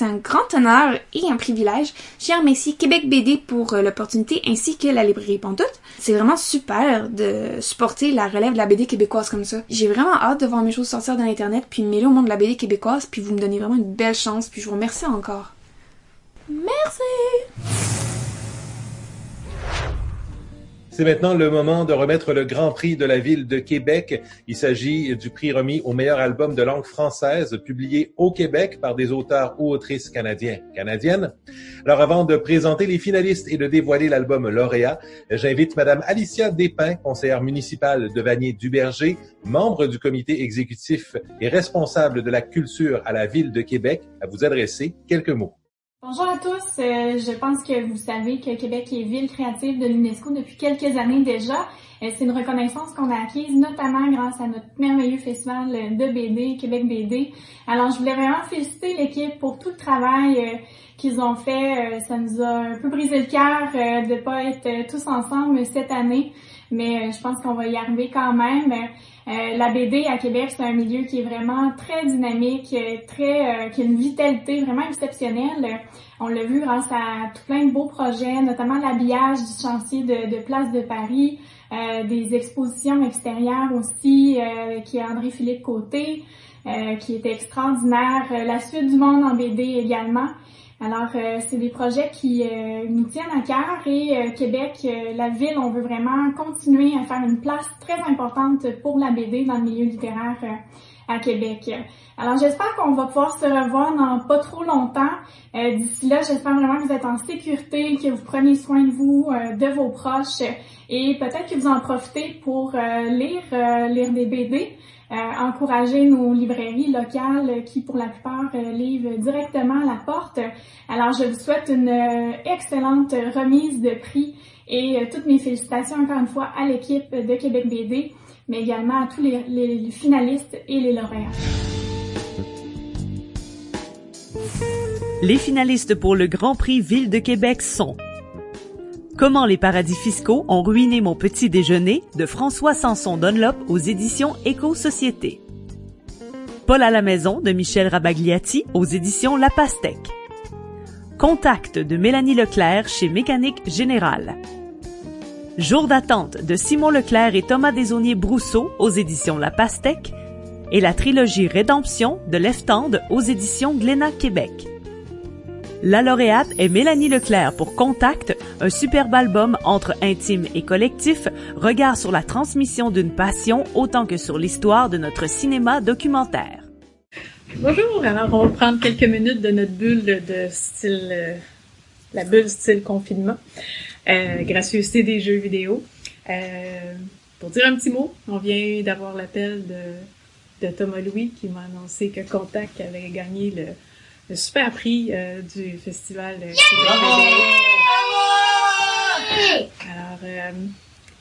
C'est un grand honneur et un privilège. Je remercie Québec BD pour euh, l'opportunité ainsi que la librairie Pantoute. C'est vraiment super de supporter la relève de la BD québécoise comme ça. J'ai vraiment hâte de voir mes choses sortir dans l'internet puis mêler au monde de la BD québécoise puis vous me donnez vraiment une belle chance puis je vous remercie encore. Merci! C'est maintenant le moment de remettre le Grand Prix de la ville de Québec. Il s'agit du prix remis au meilleur album de langue française publié au Québec par des auteurs ou autrices canadiens, canadiennes. Alors avant de présenter les finalistes et de dévoiler l'album lauréat, j'invite Madame Alicia Despins, conseillère municipale de Vanier-Duberger, membre du comité exécutif et responsable de la culture à la ville de Québec, à vous adresser quelques mots. Bonjour à tous. Euh, je pense que vous savez que Québec est ville créative de l'UNESCO depuis quelques années déjà. Euh, c'est une reconnaissance qu'on a acquise notamment grâce à notre merveilleux festival de BD, Québec BD. Alors, je voulais vraiment féliciter l'équipe pour tout le travail euh, qu'ils ont fait. ça nous a un peu brisé le cœur de pas être tous ensemble cette année, mais je pense qu'on va y arriver quand même. Euh, la BD à Québec, c'est un milieu qui est vraiment très dynamique, très, euh, qui a une vitalité vraiment exceptionnelle. On l'a vu grâce à tout plein de beaux projets, notamment l'habillage du chantier de, Place de Paris, euh, des expositions extérieures aussi, qui est André-Philippe Côté, qui était extraordinaire. la suite du monde en BD également. Alors, euh, c'est des projets qui euh, nous tiennent à cœur et euh, Québec, la ville, on veut vraiment continuer à faire une place très importante pour la BD dans le milieu littéraire à Québec. Alors, j'espère qu'on va pouvoir se revoir dans pas trop longtemps. D'ici là, j'espère vraiment que vous êtes en sécurité, que vous prenez soin de vous, de vos proches et peut-être que vous en profitez pour lire, lire des BD. Euh, encourager nos librairies locales qui, pour la plupart, euh, livrent directement à la porte. Alors, je vous souhaite une euh, excellente remise de prix et toutes mes félicitations encore une fois à l'équipe de Québec BD, mais également à tous les, les finalistes et les lauréats. Les finalistes pour le Grand Prix Ville de Québec sont Comment les paradis fiscaux ont ruiné mon petit déjeuner de François Sanson Dunlop aux éditions Éco-Société. Paul à la maison de Michel Rabagliati aux éditions La Pastèque. Contact de Mélanie Leclerc chez Mécanique Générale. Jour d'attente de Simon Leclerc et Thomas Desauniers Brousseau aux éditions La Pastèque et la trilogie Rédemption de Leftande aux éditions Glénat Québec. La lauréate est Mélanie Leclerc pour Contact, un superbe album entre intime et collectif, regard sur la transmission d'une passion autant que sur l'histoire de notre cinéma documentaire. Bonjour, alors on va prendre quelques minutes de notre bulle de style, euh, la bulle style confinement, euh, gracieuseté des jeux vidéo. Euh, pour dire un petit mot, on vient d'avoir l'appel de, de Thomas Louis qui m'a annoncé que Contact avait gagné le, super prix euh, du festival euh, Alors, euh,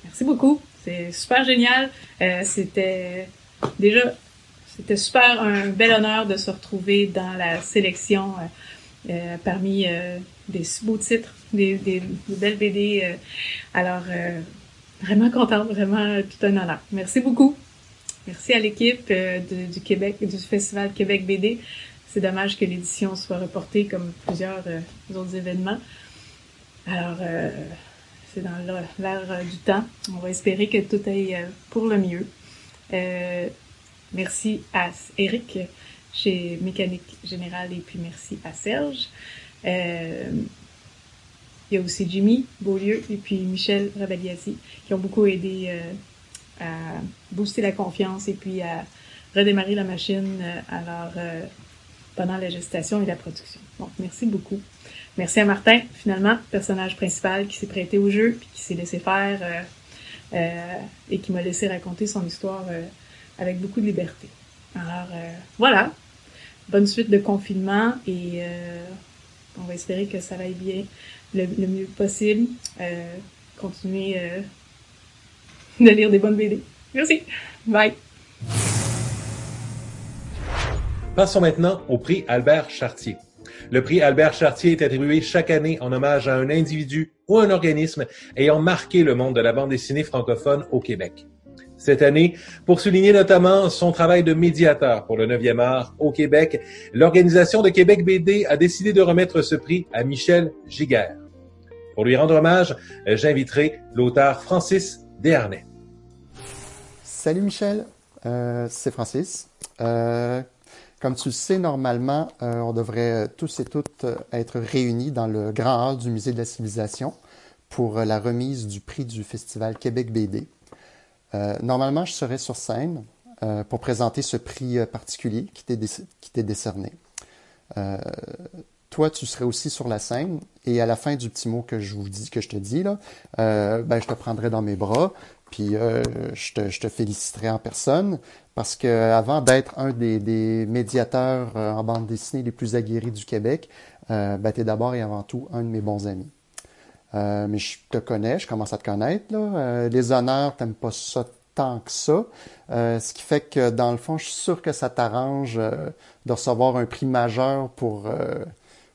merci beaucoup. C'est super génial. Euh, c'était déjà, c'était super un bel honneur de se retrouver dans la sélection parmi des beaux titres, des, des, des belles BD. alors, vraiment contente, vraiment tout un honneur. Merci beaucoup. Merci à l'équipe de- du Québec, du Festival Québec BD. C'est dommage que l'édition soit reportée comme plusieurs euh, autres événements. Alors, euh, c'est dans l'air euh, du temps. On va espérer que tout aille pour le mieux. Merci à Eric chez Mécanique Générale et puis merci à Serge. Il y a aussi Jimmy Beaulieu et puis Michel Rabaliasi qui ont beaucoup aidé à booster la confiance et puis à redémarrer la machine alors, pendant la gestation et la production. Donc, merci beaucoup. Merci à Martin, finalement, personnage principal qui s'est prêté au jeu puis qui s'est laissé faire euh, euh, et qui m'a laissé raconter son histoire euh, avec beaucoup de liberté. Alors, voilà. Bonne suite de confinement et on va espérer que ça aille bien le, le mieux possible. Continuer euh, de lire des bonnes BD. Merci. Bye. Passons maintenant au prix Albert Chartier. Le prix Albert Chartier est attribué chaque année en hommage à un individu ou un organisme ayant marqué le monde de la bande dessinée francophone au Québec. Cette année, pour souligner notamment son travail de médiateur pour le 9e art au Québec, l'organisation de Québec BD a décidé de remettre ce prix à Michel Giguère. Pour lui rendre hommage, j'inviterai l'auteur Francis Desharnais. Salut Michel, Euh, c'est Francis. Euh, comme tu le sais, normalement, euh, on devrait tous et toutes être réunis dans le grand hall du Musée de la Civilisation pour euh, la remise du prix du Festival Québec BD. Euh, normalement, je serais sur scène pour présenter ce prix particulier qui t'est décerné. Toi, tu serais aussi sur la scène et à la fin du petit mot que je vous dis, que je te dis là, ben, je te prendrai dans mes bras, puis euh, je, te, féliciterai en personne parce que avant d'être un des, médiateurs euh, en bande dessinée les plus aguerris du Québec, euh, ben, tu es d'abord et avant tout un de mes bons amis. Mais je te connais, je commence à te connaître. Les honneurs, t'aimes pas ça tant que ça. Ce qui fait que, dans le fond, je suis sûr que ça t'arrange de recevoir un prix majeur pour,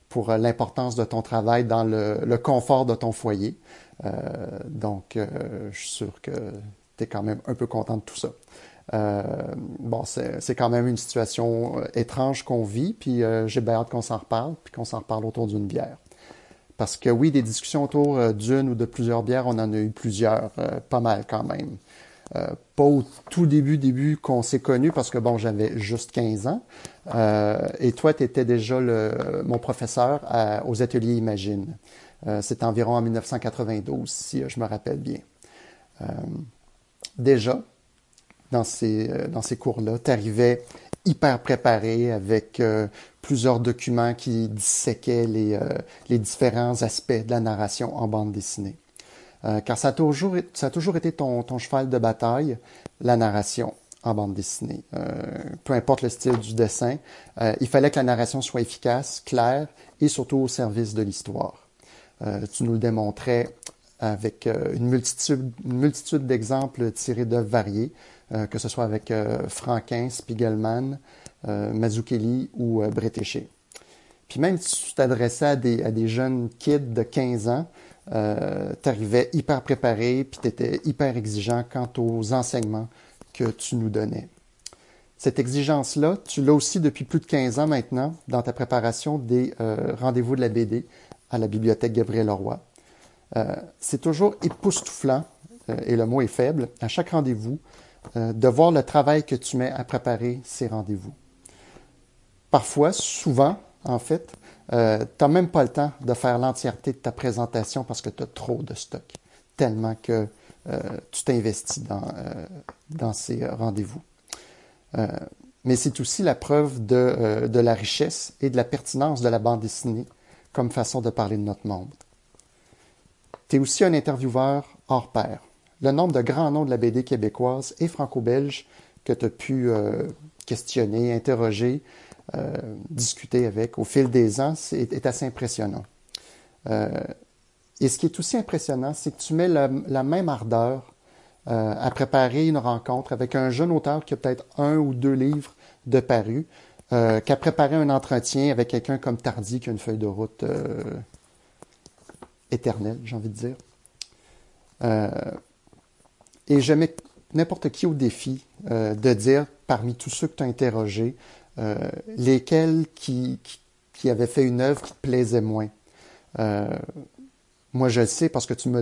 pour l'importance de ton travail dans le confort de ton foyer. Euh, donc, euh, je suis sûr que tu es quand même un peu content de tout ça. Euh, bon, c'est quand même une situation étrange qu'on vit, puis j'ai bien hâte qu'on s'en reparle, puis qu'on s'en reparle autour d'une bière. Parce que oui, des discussions autour d'une ou de plusieurs bières, on en a eu plusieurs, pas mal quand même. Pas au tout début, début qu'on s'est connus, parce que bon, j'avais juste 15 ans. Et toi, tu étais déjà mon professeur aux ateliers Imagine. Euh, C'était environ en 1992, si euh, je me rappelle bien. Euh, déjà, dans ces, dans ces cours-là, tu arrivais hyper préparé avec euh, plusieurs documents qui disséquaient les, euh, les différents aspects de la narration en bande dessinée. Euh, car ça a toujours, ça a toujours été ton, ton cheval de bataille, la narration en bande dessinée. Peu importe le style du dessin, il fallait que la narration soit efficace, claire et surtout au service de l'histoire. Euh, tu nous le démontrais avec euh, une multitude, multitude d'exemples tirés d'œuvres variées, euh, que ce soit avec Franquin, Spiegelman, Mazzucchelli ou Bretéché. Puis même si tu t'adressais à des, jeunes kids de 15 ans, tu arrivais hyper préparé, puis tu étais hyper exigeant quant aux enseignements que tu nous donnais. Cette exigence-là, tu l'as aussi depuis plus de 15 ans maintenant dans ta préparation des rendez-vous de la BD à la bibliothèque Gabriel Leroy. Euh, c'est toujours époustouflant, euh, et le mot est faible, à chaque rendez-vous, euh, de voir le travail que tu mets à préparer ces rendez-vous. Parfois, souvent, en fait, tu n'as même pas le temps de faire l'entièreté de ta présentation parce que tu as trop de stock, tellement que tu t'investis dans, dans ces rendez-vous. Mais c'est aussi la preuve de la richesse et de la pertinence de la bande dessinée comme façon de parler de notre monde. Tu es aussi un intervieweur hors pair. le nombre de grands noms de la BD québécoise et franco-belge que tu as pu euh, questionner, interroger, euh, discuter avec au fil des ans est, assez impressionnant. Euh, et ce qui est aussi impressionnant, c'est que tu mets la, la même ardeur à préparer une rencontre avec un jeune auteur qui a peut-être un ou deux livres de paru, euh, qu'à préparer un entretien avec quelqu'un comme Tardy qui a une feuille de route euh, éternelle, j'ai envie de dire. Euh, et je mets n'importe qui au défi de dire, parmi tous ceux que tu as interrogés, lesquels qui, avaient fait une œuvre qui te plaisait moins. Moi, je le sais parce que tu me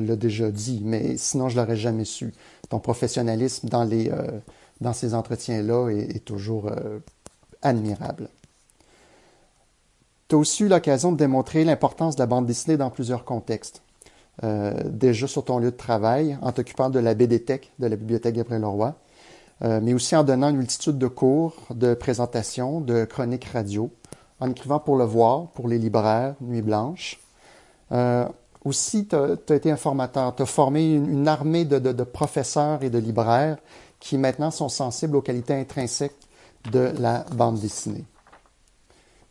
l'as déjà dit, mais sinon, je l'aurais jamais su. Ton professionnalisme dans les dans ces entretiens-là est, toujours euh, admirable. Tu as aussi eu l'occasion de démontrer l'importance de la bande dessinée dans plusieurs contextes. Euh, déjà sur ton lieu de travail, en t'occupant de la BD de la Bibliothèque Gabriel-Leroy, euh, mais aussi en donnant une multitude de cours, de présentations, de chroniques radio, en écrivant pour Le Voir, pour les libraires, Nuit Blanche, aussi, tu as, été un formateur. Tu as formé une, armée de, professeurs et de libraires qui maintenant sont sensibles aux qualités intrinsèques de la bande dessinée.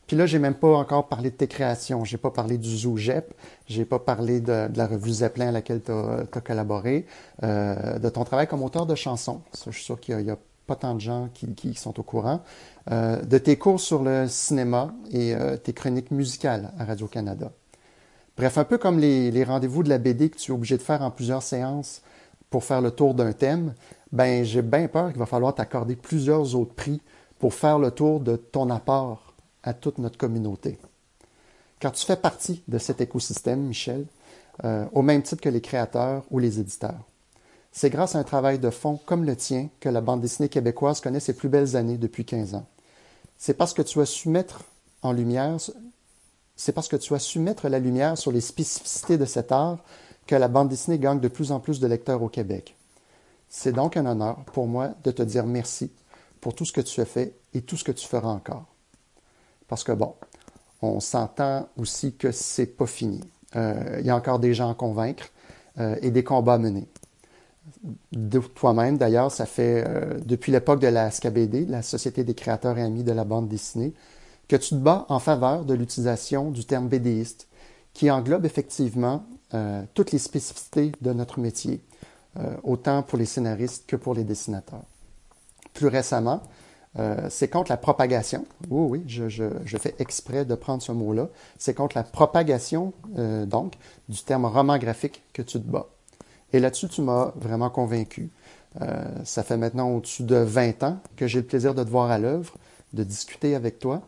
Puis là, j'ai même pas encore parlé de tes créations. J'ai pas parlé du Zoo JEP. J'ai pas parlé de, la revue Zeppelin à laquelle tu as, collaboré. Euh, de ton travail comme auteur de chansons. Ça, je suis sûr qu'il y, a pas tant de gens qui, sont au courant. Euh, de tes cours sur le cinéma et euh, tes chroniques musicales à Radio-Canada. Bref, un peu comme les rendez-vous de la BD que tu es obligé de faire en plusieurs séances pour faire le tour d'un thème, ben j'ai bien peur qu'il va falloir t'accorder plusieurs autres prix pour faire le tour de ton apport à toute notre communauté. Car tu fais partie de cet écosystème, Michel, euh, au même titre que les créateurs ou les éditeurs. C'est grâce à un travail de fond comme le tien que la bande dessinée québécoise connaît ses plus belles années depuis 15 ans. C'est parce que tu as su mettre en lumière c'est parce que tu as su mettre la lumière sur les spécificités de cet art que la bande dessinée gagne de plus en plus de lecteurs au Québec. C'est donc un honneur pour moi de te dire merci pour tout ce que tu as fait et tout ce que tu feras encore. Parce que bon, on s'entend aussi que c'est pas fini. Euh, il y a encore des gens à convaincre euh, et des combats à mener. De toi-même, d'ailleurs, ça fait euh, depuis l'époque de la SKBD, la Société des créateurs et amis de la bande dessinée, que tu te bats en faveur de l'utilisation du terme bédéiste, qui englobe effectivement toutes les spécificités de notre métier, euh, autant pour les scénaristes que pour les dessinateurs. Plus récemment, euh, c'est contre la propagation. Oui, oui, je, fais exprès de prendre ce mot-là. C'est contre la propagation, euh, donc, du terme roman graphique que tu te bats. Et là-dessus, tu m'as vraiment convaincu. Ça fait maintenant au-dessus de 20 ans que j'ai le plaisir de te voir à l'œuvre, de discuter avec toi,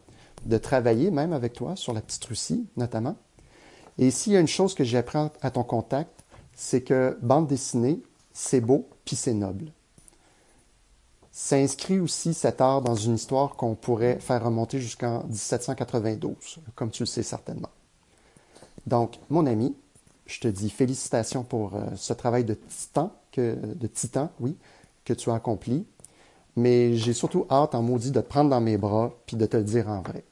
de travailler même avec toi sur la petite Russie, notamment. Et s'il y a une chose que appris à ton contact, c'est que bande dessinée, c'est beau, puis c'est noble. Ça inscrit aussi cet art dans une histoire qu'on pourrait faire remonter jusqu'en 1792, comme tu le sais certainement. Donc, mon ami, je te dis félicitations pour euh, ce travail de titan, que, de titan, oui, que tu as accompli. Mais j'ai surtout hâte en maudit de te prendre dans mes bras puis de te dire en vrai.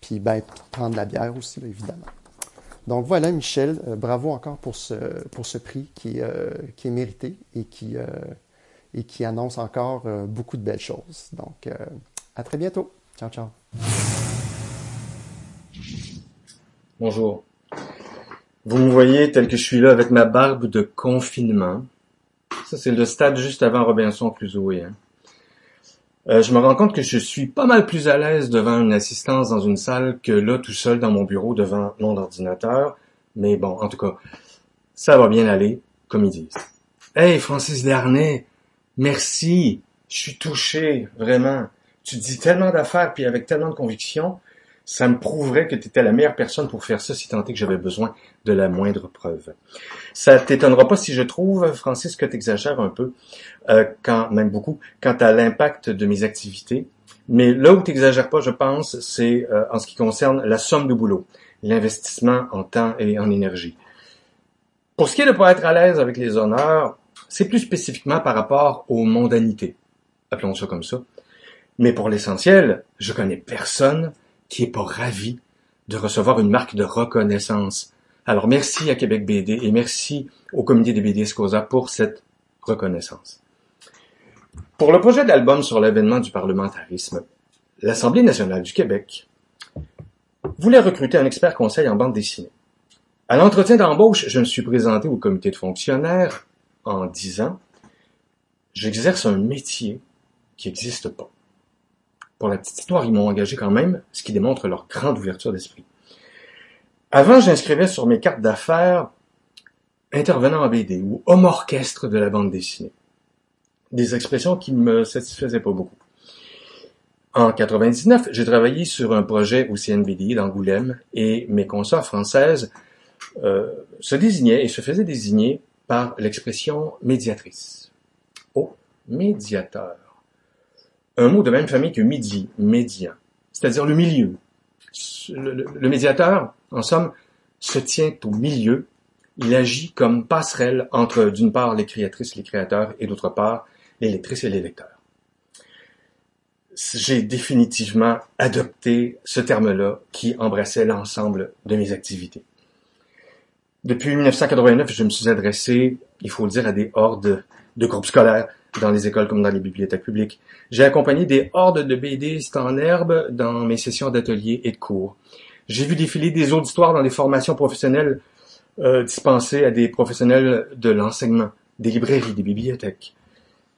Puis, ben, prendre de la bière aussi, évidemment. Donc voilà, Michel, euh, bravo encore pour ce, pour ce prix qui, euh, qui est mérité et qui, euh, et qui annonce encore beaucoup de belles choses. Donc, à très bientôt. Ciao, ciao. Bonjour. Vous me voyez tel que je suis là avec ma barbe de confinement. Ça, c'est le stade juste avant Robinson Crusoe. Hein. Euh, je me rends compte que je suis pas mal plus à l'aise devant une assistance dans une salle que là, tout seul dans mon bureau devant mon ordinateur. Mais bon, en tout cas, ça va bien aller, comme ils disent. Hey, Francis Desharnais, merci. Je suis touché, vraiment. Tu dis tellement d'affaires, puis avec tellement de conviction, ça me prouverait que tu étais la meilleure personne pour faire ça si tant est que j'avais besoin de la moindre preuve. Ça t'étonnera pas si je trouve, Francis, que tu exagères un peu, euh, quand même beaucoup, quant à l'impact de mes activités. Mais là où tu n'exagères pas, je pense, c'est euh, en ce qui concerne la somme de boulot, l'investissement en temps et en énergie. Pour ce qui est de pas être à l'aise avec les honneurs, c'est plus spécifiquement par rapport aux mondanités. Appelons ça comme ça. Mais pour l'essentiel, je connais personne qui est pas ravi de recevoir une marque de reconnaissance Alors merci à Québec BD et merci au comité des BD Escosa pour cette reconnaissance. Pour le projet d'album sur l'avènement du parlementarisme, l'Assemblée nationale du Québec voulait recruter un expert conseil en bande dessinée. À l'entretien d'embauche, je me suis présenté au comité de fonctionnaires en disant J'exerce un métier qui n'existe pas. Pour la petite histoire, ils m'ont engagé quand même, ce qui démontre leur grande ouverture d'esprit. Avant, j'inscrivais sur mes cartes d'affaires intervenant en BD ou homme orchestre de la bande dessinée. Des expressions qui ne me satisfaisaient pas beaucoup. En 99, j'ai travaillé sur un projet au CNBD d'Angoulême et mes consorts françaises euh, se désignaient et se faisaient désigner par l'expression médiatrice. Oh, médiateur. Un mot de même famille que midi, médian, c'est-à-dire le milieu. Le, médiateur, en somme, se tient au milieu. Il agit comme passerelle entre, d'une part, les créatrices, les créateurs, et d'autre part, les lectrices et les lecteurs. J'ai définitivement adopté ce terme-là qui embrassait l'ensemble de mes activités. Depuis 1989, je me suis adressé, il faut le dire, à des hordes de groupes scolaires dans les écoles comme dans les bibliothèques publiques. J'ai accompagné des hordes de BDistes en herbe dans mes sessions d'ateliers et de cours. J'ai vu défiler des auditoires dans des formations professionnelles euh, dispensées à des professionnels de l'enseignement, des librairies, des bibliothèques.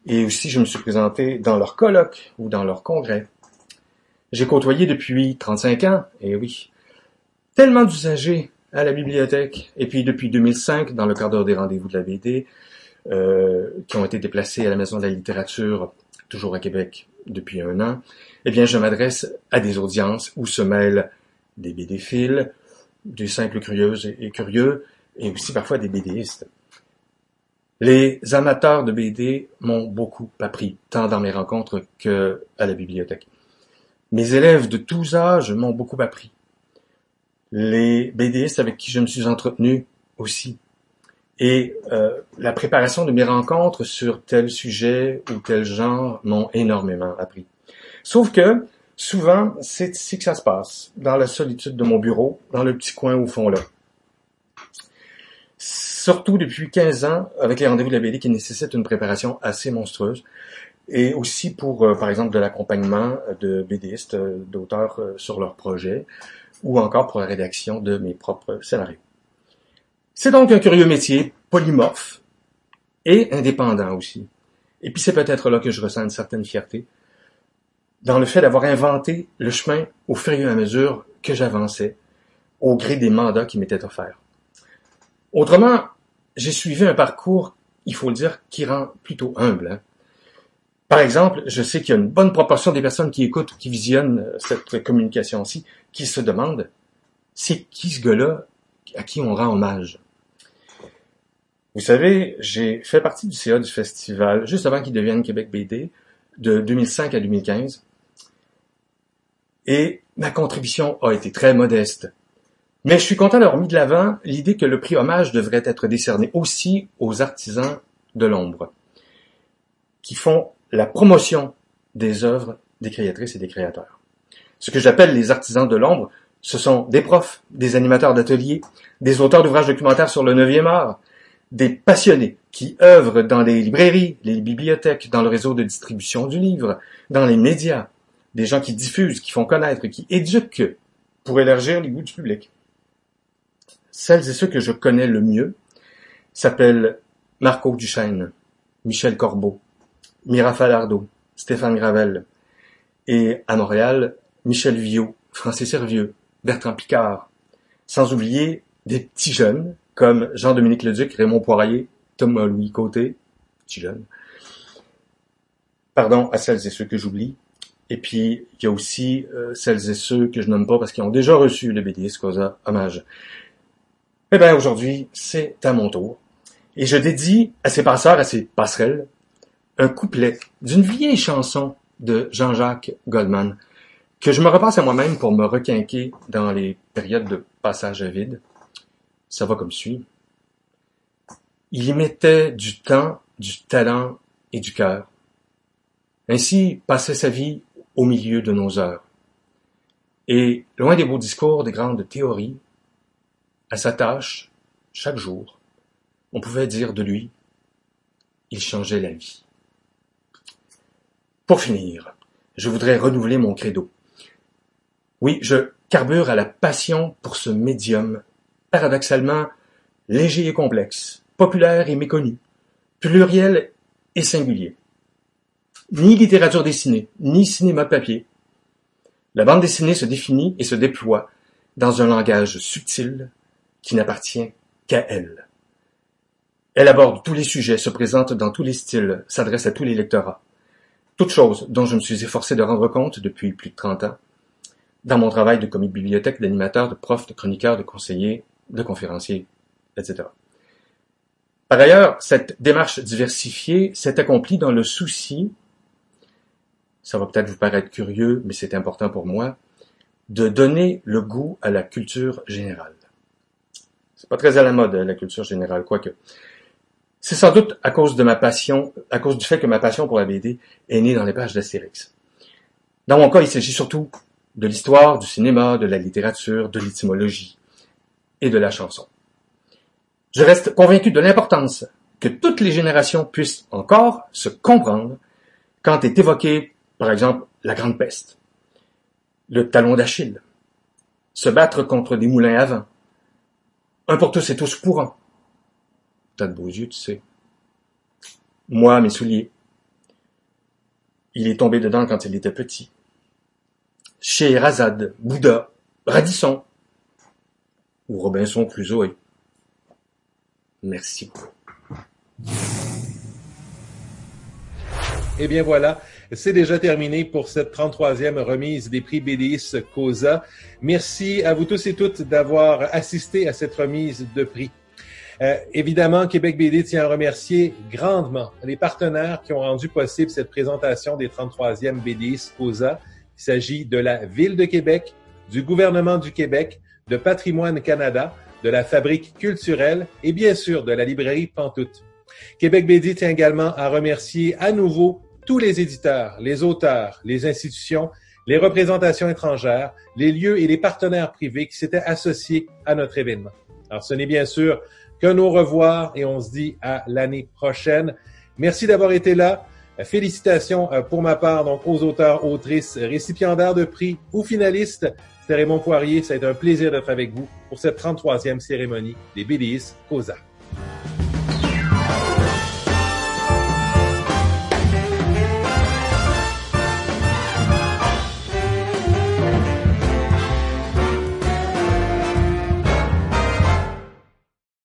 Et aussi, je me suis présenté dans leurs colloques ou dans leurs congrès. J'ai côtoyé depuis 35 ans, et oui, tellement d'usagers à la bibliothèque. Et puis depuis 2005, dans le cadre des rendez-vous de la BD, qui ont été déplacés à la Maison de la littérature, toujours à Québec, depuis un an, eh bien, je m'adresse à des audiences où se mêlent des BD-philes, des simples curieuses et curieux, et aussi parfois des BDistes. Les amateurs de BD m'ont beaucoup appris, tant dans mes rencontres que à la bibliothèque. Mes élèves de tous âges m'ont beaucoup appris les BDistes avec qui je me suis entretenu aussi. Et euh, la préparation de mes rencontres sur tel sujet ou tel genre m'ont énormément appris. Sauf que souvent, c'est ici que ça se passe, dans la solitude de mon bureau, dans le petit coin au fond là. Surtout depuis 15 ans, avec les rendez-vous de la BD qui nécessitent une préparation assez monstrueuse, et aussi pour, euh, par exemple, de l'accompagnement de BDistes, euh, d'auteurs sur leurs projets, ou encore pour la rédaction de mes propres scénarios. C'est donc un curieux métier, polymorphe et indépendant aussi. Et puis c'est peut-être là que je ressens une certaine fierté, dans le fait d'avoir inventé le chemin au fur et à mesure que j'avançais, au gré des mandats qui m'étaient offerts. Autrement, j'ai suivi un parcours, il faut le dire, qui rend plutôt humble. Hein. Par exemple, je sais qu'il y a une bonne proportion des personnes qui écoutent, qui visionnent euh, cette communication-ci, qui se demandent c'est qui ce gars-là à qui on rend hommage? Vous savez, j'ai fait partie du CA du festival juste avant qu'il devienne Québec BD, de 2005 à 2015. Et ma contribution a été très modeste. Mais je suis content d'avoir mis de l'avant l'idée que le prix hommage devrait être décerné aussi aux artisans de l'ombre, qui font la promotion des œuvres des créatrices et des créateurs. Ce que j'appelle les artisans de l'ombre, ce sont des profs, des animateurs d'ateliers, des auteurs d'ouvrages documentaires sur le 9e art, des passionnés qui œuvrent dans les librairies, les bibliothèques, dans le réseau de distribution du livre, dans les médias, des gens qui diffusent, qui font connaître, qui éduquent pour élargir les goûts du public. Celles et ceux que je connais le mieux s'appellent Marco Duchesne, Michel Corbeau, Mira Falardeau, Stéphane Gravel, et à Montréal, Michel Viau, Francis Hervieux, Bertrand Picard, sans oublier des petits jeunes comme Jean-Dominique Leduc, Raymond Poirier, Thomas-Louis Côté, petit jeune. Pardon à celles et ceux que j'oublie. Et puis, il y a aussi euh, celles et ceux que je nomme pas parce qu'ils ont déjà reçu le BDS Causa Hommage. Eh bien, aujourd'hui, c'est à mon tour. Et je dédie à ces passeurs, à ces passerelles, un couplet d'une vieille chanson de Jean-Jacques Goldman que je me repasse à moi-même pour me requinquer dans les périodes de passage à vide. Ça va comme suit. Il y mettait du temps, du talent et du cœur. Ainsi passait sa vie au milieu de nos heures. Et loin des beaux discours, des grandes théories, à sa tâche, chaque jour, on pouvait dire de lui, il changeait la vie. Pour finir, je voudrais renouveler mon credo. Oui, je carbure à la passion pour ce médium, paradoxalement léger et complexe, populaire et méconnu, pluriel et singulier. Ni littérature dessinée, ni cinéma papier. La bande dessinée se définit et se déploie dans un langage subtil qui n'appartient qu'à elle. Elle aborde tous les sujets, se présente dans tous les styles, s'adresse à tous les lectorats. Toutes choses dont je me suis efforcé de rendre compte depuis plus de trente ans, dans mon travail de commis de bibliothèque, d'animateur, de prof, de chroniqueur, de conseiller, de conférencier, etc. Par ailleurs, cette démarche diversifiée s'est accomplie dans le souci, ça va peut-être vous paraître curieux, mais c'est important pour moi, de donner le goût à la culture générale. C'est pas très à la mode, la culture générale, quoique. C'est sans doute à cause de ma passion, à cause du fait que ma passion pour la BD est née dans les pages d'Astérix. Dans mon cas, il s'agit surtout de l'histoire, du cinéma, de la littérature, de l'étymologie et de la chanson. Je reste convaincu de l'importance que toutes les générations puissent encore se comprendre quand est évoquée, par exemple, la Grande Peste, le talon d'Achille, se battre contre des moulins à vent, un pour tous et tous pour un. T'as de beaux yeux, tu sais. Moi, mes souliers. Il est tombé dedans quand il était petit. Scheherazade, Bouddha, Radisson ou Robinson Crusoe. Merci. Eh bien voilà, c'est déjà terminé pour cette 33e remise des prix BDIS COSA. Merci à vous tous et toutes d'avoir assisté à cette remise de prix. Euh, évidemment, Québec BD tient à remercier grandement les partenaires qui ont rendu possible cette présentation des 33e BDIS COSA. Il s'agit de la Ville de Québec, du gouvernement du Québec, de Patrimoine Canada, de la Fabrique culturelle et bien sûr de la librairie Pantoute. Québec BD tient également à remercier à nouveau tous les éditeurs, les auteurs, les institutions, les représentations étrangères, les lieux et les partenaires privés qui s'étaient associés à notre événement. Alors ce n'est bien sûr qu'un au revoir et on se dit à l'année prochaine. Merci d'avoir été là. Félicitations euh, pour ma part donc aux auteurs, autrices, récipiendaires de prix ou finalistes. Raymond Poirier. Ça a été un plaisir d'être avec vous pour cette 33e cérémonie des BDIS COSA.